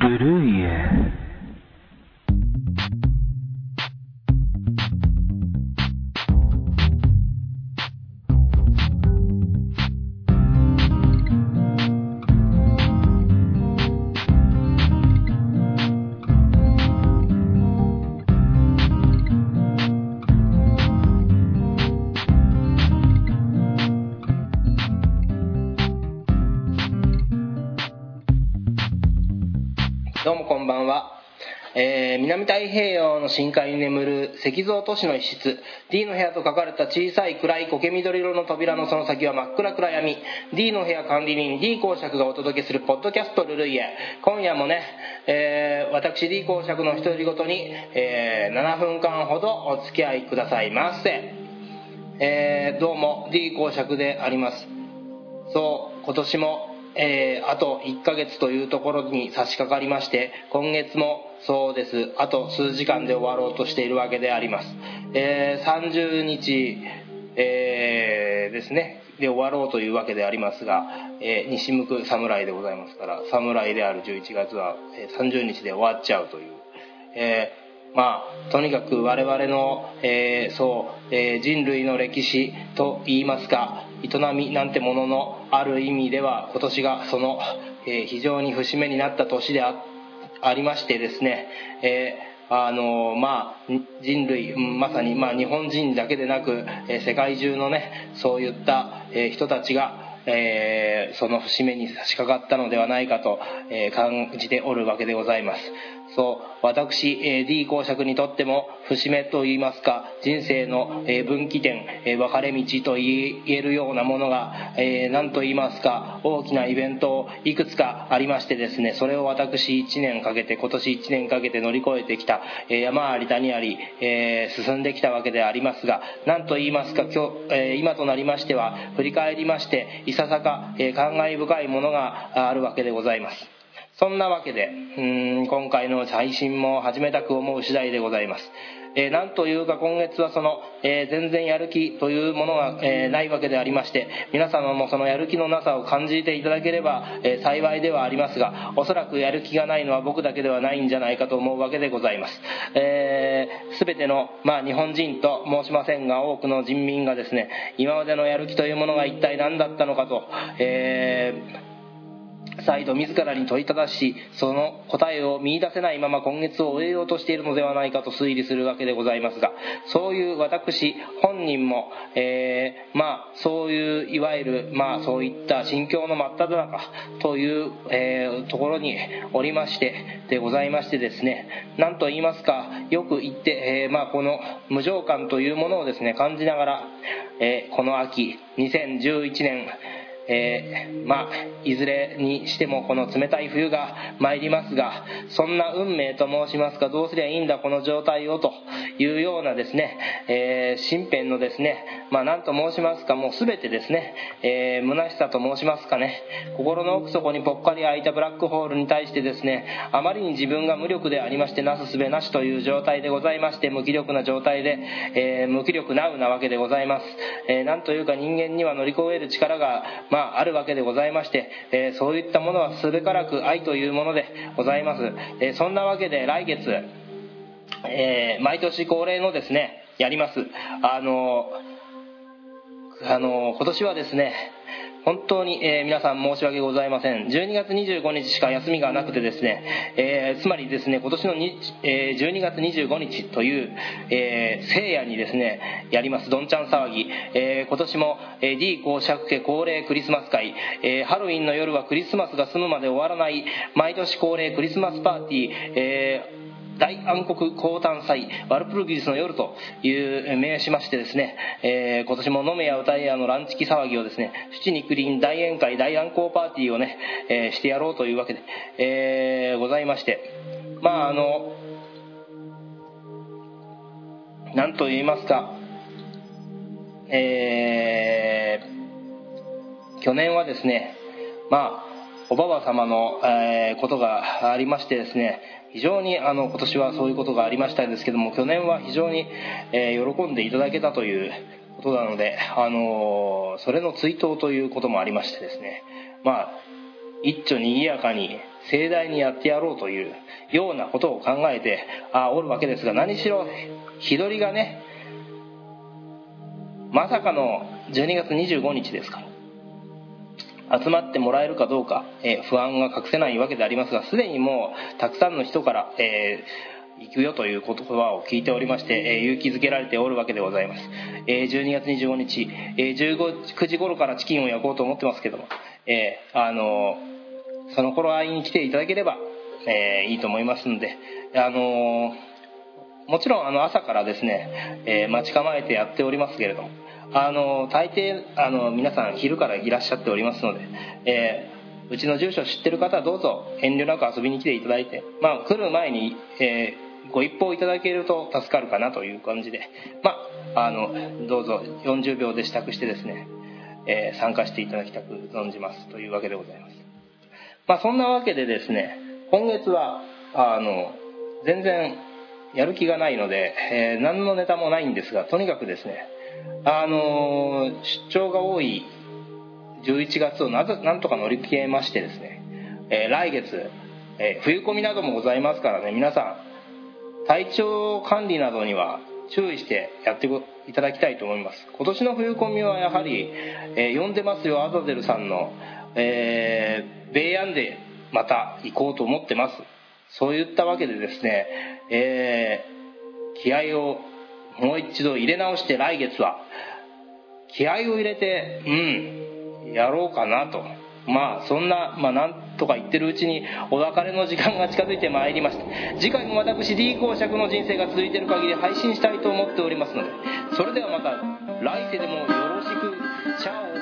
ブどうもこんばんは。えー南太平洋の深海に眠る石像都市の一室。D の部屋と書かれた小さい暗い苔緑色の扉のその先は真っ暗暗闇。D の部屋管理人 D 公爵がお届けするポッドキャストルルイエ。今夜もね、えー私 D 公爵の独り言に、えー7分間ほどお付き合いくださいませ、えーどうも D 公爵であります。そう今年も、えーあと1ヶ月というところに差し掛かりまして今月もそうです。あと数時間で終わろうとしているわけであります、えー30日、えーですね。で終わろうというわけでありますが、えー西向く侍でございますから侍である11月は30日で終わっちゃうという、えーまあ、とにかく我々の、えーそう、えー人類の歴史といいますか営みなんてもののある意味では今年がその、えー非常に節目になった年でありましてですね、えあのまあ人類まさに、まあ、日本人だけでなく、え世界中のねそういった、え人たちがえーその節目に差し掛かったのではないかと、え感じておるわけでございます。そう私、え D 公爵にとっても節目といいますか人生の、え分岐点、え分かれ道と言えるようなものが、え何と言いますか大きなイベントをいくつかありましてですねそれを私1年かけて今年1年かけて乗り越えてきた、え山あり谷あり、え進んできたわけでありますが何と言いますか今日、え今となりましては振り返りましていささか、え感慨深いものがあるわけでございます。そんなわけで、うん今回の配信も始めたく思う次第でございます。えーなんというか今月はその、えー全然やる気というものが、えーないわけでありまして、皆様もそのやる気のなさを感じていただければ、え幸いではありますが、おそらくやる気がないのは僕だけではないんじゃないかと思うわけでございます。えー、全ての、まあ、日本人と申しませんが、多くの人民がですね、今までのやる気というものが一体何だったのかと、えー再度自らに問いただしその答えを見出せないまま今月を終えようとしているのではないかと推理するわけでございますがそういう私本人も、えーまあそういういわゆるまあそういった心境の真っ只中という、えーところにおりましてでございましてですね何と言いますかよく言って、えーまあこの無常感というものをですね感じながら、えこの秋2011年えーまあいずれにしてもこの冷たい冬が参りますがそんな運命と申しますかどうすりゃいいんだこの状態をというようなですね、えー身辺のですねまあ何と申しますかもう全てですね、えー虚しさと申しますかね心の奥底にぽっかり開いたブラックホールに対してですねあまりに自分が無力でありましてなすすべなしという状態でございまして無気力な状態で、えー無気力なうなわけでございます、えーなんというか人間には乗り越える力が、まあ、あるわけでございまして、えーそういったものはすべからく愛というものでございます、えーそんなわけで来月、えー毎年恒例のですねやります。あのあの今年はですね本当に、えー皆さん申し訳ございません。12月25日しか休みがなくてですね、えーつまりですね今年のに、えー12月25日という、えー聖夜にですねやります。どんちゃん騒ぎ、え今年も、え D 公爵家恒例クリスマス会、えハロウィンの夜はクリスマスが済むまで終わらない。毎年恒例クリスマスパーティー、えー大暗黒降誕祭ワルプルギリスの夜という名しましてですね、えー今年も飲めや歌えやのランチキ騒ぎをですね七肉林大宴会大暗光パーティーをね、えーしてやろうというわけで、えーございましてまああのなんと言いますかえー去年はですねまあおばば様の、えーことがありましてですね非常にあの今年はそういうことがありましたんですけども去年は非常に、えー喜んでいただけたということなので、あのーそれの追悼ということもありましてですねまあ一丁にぎやかに盛大にやってやろうというようなことを考えてあおるわけですが何しろ日取りがねまさかの12月25日ですから。集まってもらえるかどうか、えー、不安が隠せないわけでありますがすでにもうたくさんの人から、えー、行くよという言葉を聞いておりまして、えー、勇気づけられておるわけでございます、え12月25日、え19時頃からチキンを焼こうと思ってますけども、えあのその頃合いに来ていただければ、えいいと思いますのであのもちろんあの朝からですね、え、待ち構えてやっておりますけれどもあの大抵あの皆さん昼からいらっしゃっておりますので、えー、うちの住所知ってる方はどうぞ遠慮なく遊びに来ていただいて、まあ、来る前に、えー、ご一報いただけると助かるかなという感じで、まあ、あのどうぞ40秒で支度してですね、え参加していただきたく存じますというわけでございます。まあ、そんなわけでですね今月はあの全然やる気がないので、えー、何のネタもないんですがとにかくですねあのー、出張が多い11月をなぜなんとか乗り切れましてですね、えー、来月、え冬込みなどもございますからね皆さん体調管理などには注意してやっていただきたいと思います。今年の冬込みはやはり、え呼んでますよアザゼルさんの、えー、米安でまた行こうと思ってます。そういったわけでですね、えー、気合をもう一度入れ直して来月は気合を入れてうんやろうかなと。まあそんな、まあ、なんとか言ってるうちにお別れの時間が近づいてまいりました。次回も私 D 公爵の人生が続いてる限り配信したいと思っておりますのでそれではまた来世でもよろしく。チャオ。